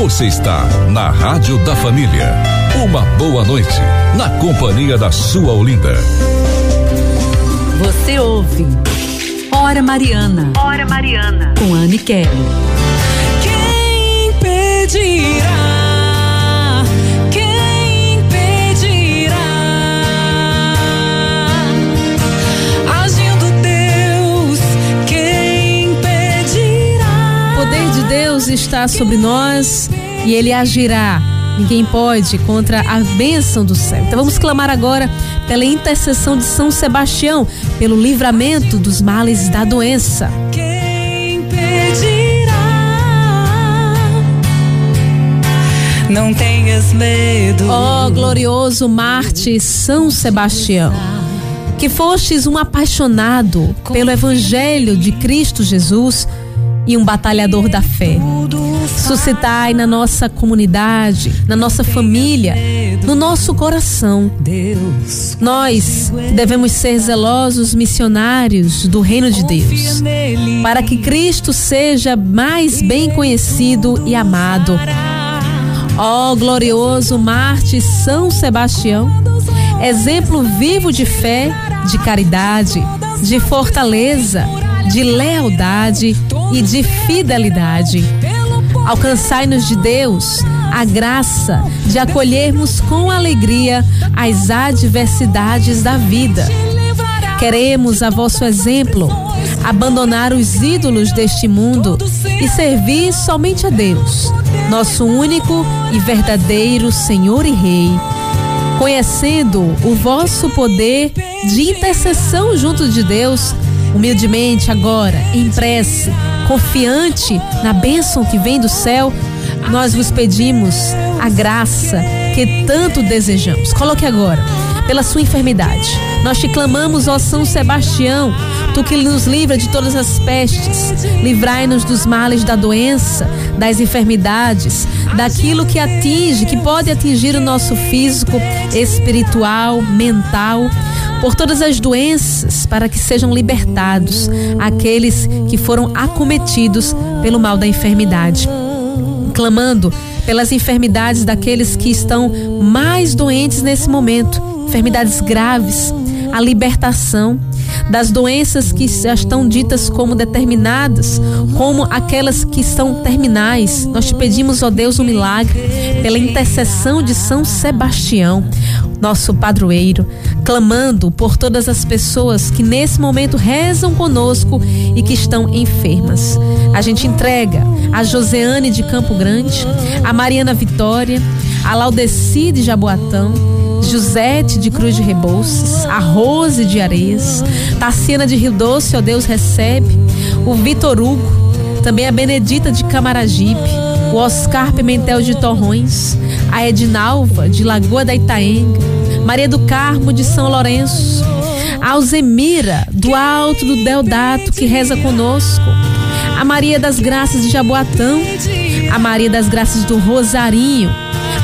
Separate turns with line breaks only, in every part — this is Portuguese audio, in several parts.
Você está na Rádio da Família. Uma boa noite, na companhia da sua Olinda.
Você ouve Hora Mariana.
Hora Mariana.
Com Anne Kelly.
Quem pedirá?
Está sobre nós e ele agirá. Ninguém pode contra a bênção do céu. Então vamos clamar agora pela intercessão de São Sebastião, pelo livramento dos males da doença.
Quem pedirá? Não tenhas medo.
Ó oh, glorioso Marte São Sebastião, que fostes um apaixonado pelo Evangelho de Cristo Jesus e um batalhador da fé. Suscitai na nossa comunidade, na nossa família, no nosso coração. Nós devemos ser zelosos missionários do reino de Deus, para que Cristo seja mais bem conhecido e amado. Ó oh, glorioso Marte São Sebastião, exemplo vivo de fé, de caridade, de fortaleza, de lealdade e de fidelidade. Alcançai-nos de Deus a graça de acolhermos com alegria as adversidades da vida. Queremos, a vosso exemplo, abandonar os ídolos deste mundo e servir somente a Deus, nosso único e verdadeiro Senhor e Rei. Conhecendo o vosso poder de intercessão junto de Deus, humildemente agora, em prece, confiante na bênção que vem do céu, nós vos pedimos a graça que tanto desejamos. Coloque agora, pela sua enfermidade. Nós te clamamos, ó São Sebastião, tu que nos livra de todas as pestes, livrai-nos dos males da doença, das enfermidades, daquilo que atinge, que pode atingir o nosso físico, espiritual, mental por todas as doenças, para que sejam libertados aqueles que foram acometidos pelo mal da enfermidade. Clamando pelas enfermidades daqueles que estão mais doentes nesse momento, enfermidades graves, a libertação das doenças que já estão ditas como determinadas, como aquelas que são terminais. Nós te pedimos, ó Deus, um milagre pela intercessão de São Sebastião, nosso padroeiro, clamando por todas as pessoas que nesse momento rezam conosco e que estão enfermas. A gente entrega a Joseane de Campo Grande, a Mariana Vitória, a Laudeci de Jaboatão, Josete de Cruz de Rebouças, a Rose de Areias, Tassiana de Rio Doce, ó Deus recebe, o Vitor Hugo, também a Benedita de Camaragipe, o Oscar Pimentel de Torrões, a Edinalva de Lagoa da Itaenga, Maria do Carmo de São Lourenço, Alzemira do Alto do Deodato que reza conosco, a Maria das Graças de Jaboatão, a Maria das Graças do Rosarinho,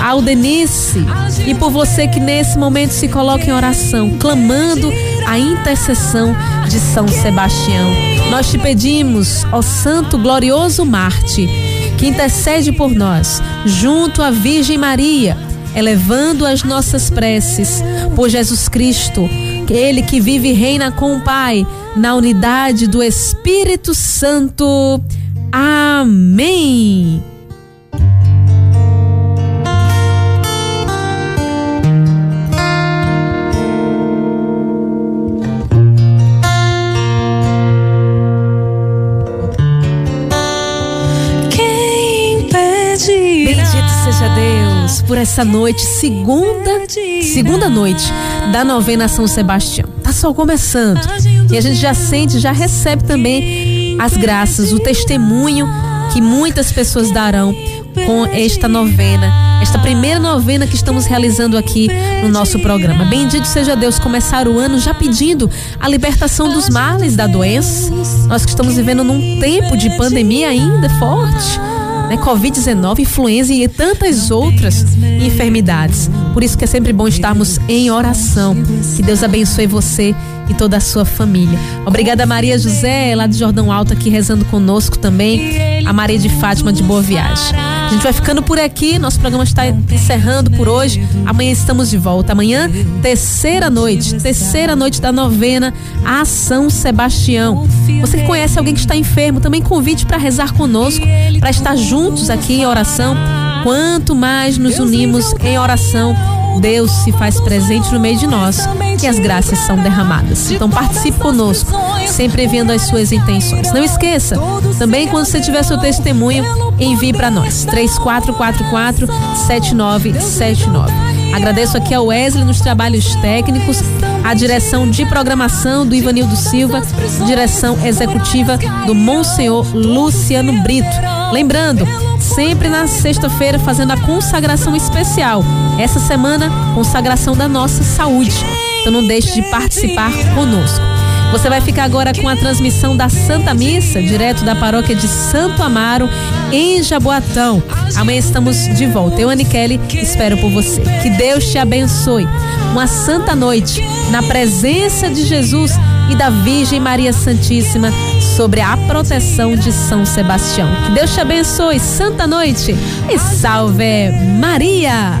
a Aldenice e por você que nesse momento se coloca em oração, clamando a intercessão de São Sebastião. Nós te pedimos, ó Santo Glorioso Marte, que intercede por nós, junto à Virgem Maria, elevando as nossas preces por Jesus Cristo, ele que vive e reina com o Pai, na unidade do Espírito Santo. Amém. Por essa noite, segunda, segunda noite da novena São Sebastião. Tá só começando. E a gente já sente, já recebe também as graças, o testemunho que muitas pessoas darão com esta novena, esta primeira novena que estamos realizando aqui no nosso programa. Bendito seja Deus começar o ano já pedindo a libertação dos males da doença. Nós que estamos vivendo num tempo de pandemia ainda forte né? Covid-19, influenza e tantas outras enfermidades. Por isso que é sempre bom estarmos em oração. Que Deus abençoe você e toda a sua família. Obrigada Maria José, lá de Jordão Alto, aqui rezando conosco também. A Maria de Fátima de Boa Viagem. A gente vai ficando por aqui, nosso programa está encerrando por hoje. Amanhã estamos de volta. Amanhã, terceira noite, terceira noite da novena a São Sebastião. Você que conhece alguém que está enfermo, também convide para rezar conosco, para estar juntos aqui em oração. Quanto mais nos unimos em oração, Deus se faz presente no meio de nós e as graças são derramadas. Então participe conosco, sempre vendo as suas intenções. Não esqueça, também quando você tiver seu testemunho, envie para nós. 3444 7979. Agradeço aqui ao Wesley nos trabalhos técnicos, a direção de programação do Ivanildo Silva, direção executiva do Monsenhor Luciano Brito. Lembrando, sempre na sexta-feira fazendo a consagração especial. Essa semana, consagração da nossa saúde. Então não deixe de participar conosco. Você vai ficar agora com a transmissão da Santa Missa, direto da paróquia de Santo Amaro, em Jaboatão. Amanhã estamos de volta. Eu, Kelly, espero por você. Que Deus te abençoe. Uma santa noite na presença de Jesus e da Virgem Maria Santíssima sobre a proteção de São Sebastião. Que Deus te abençoe. Santa noite e salve Maria.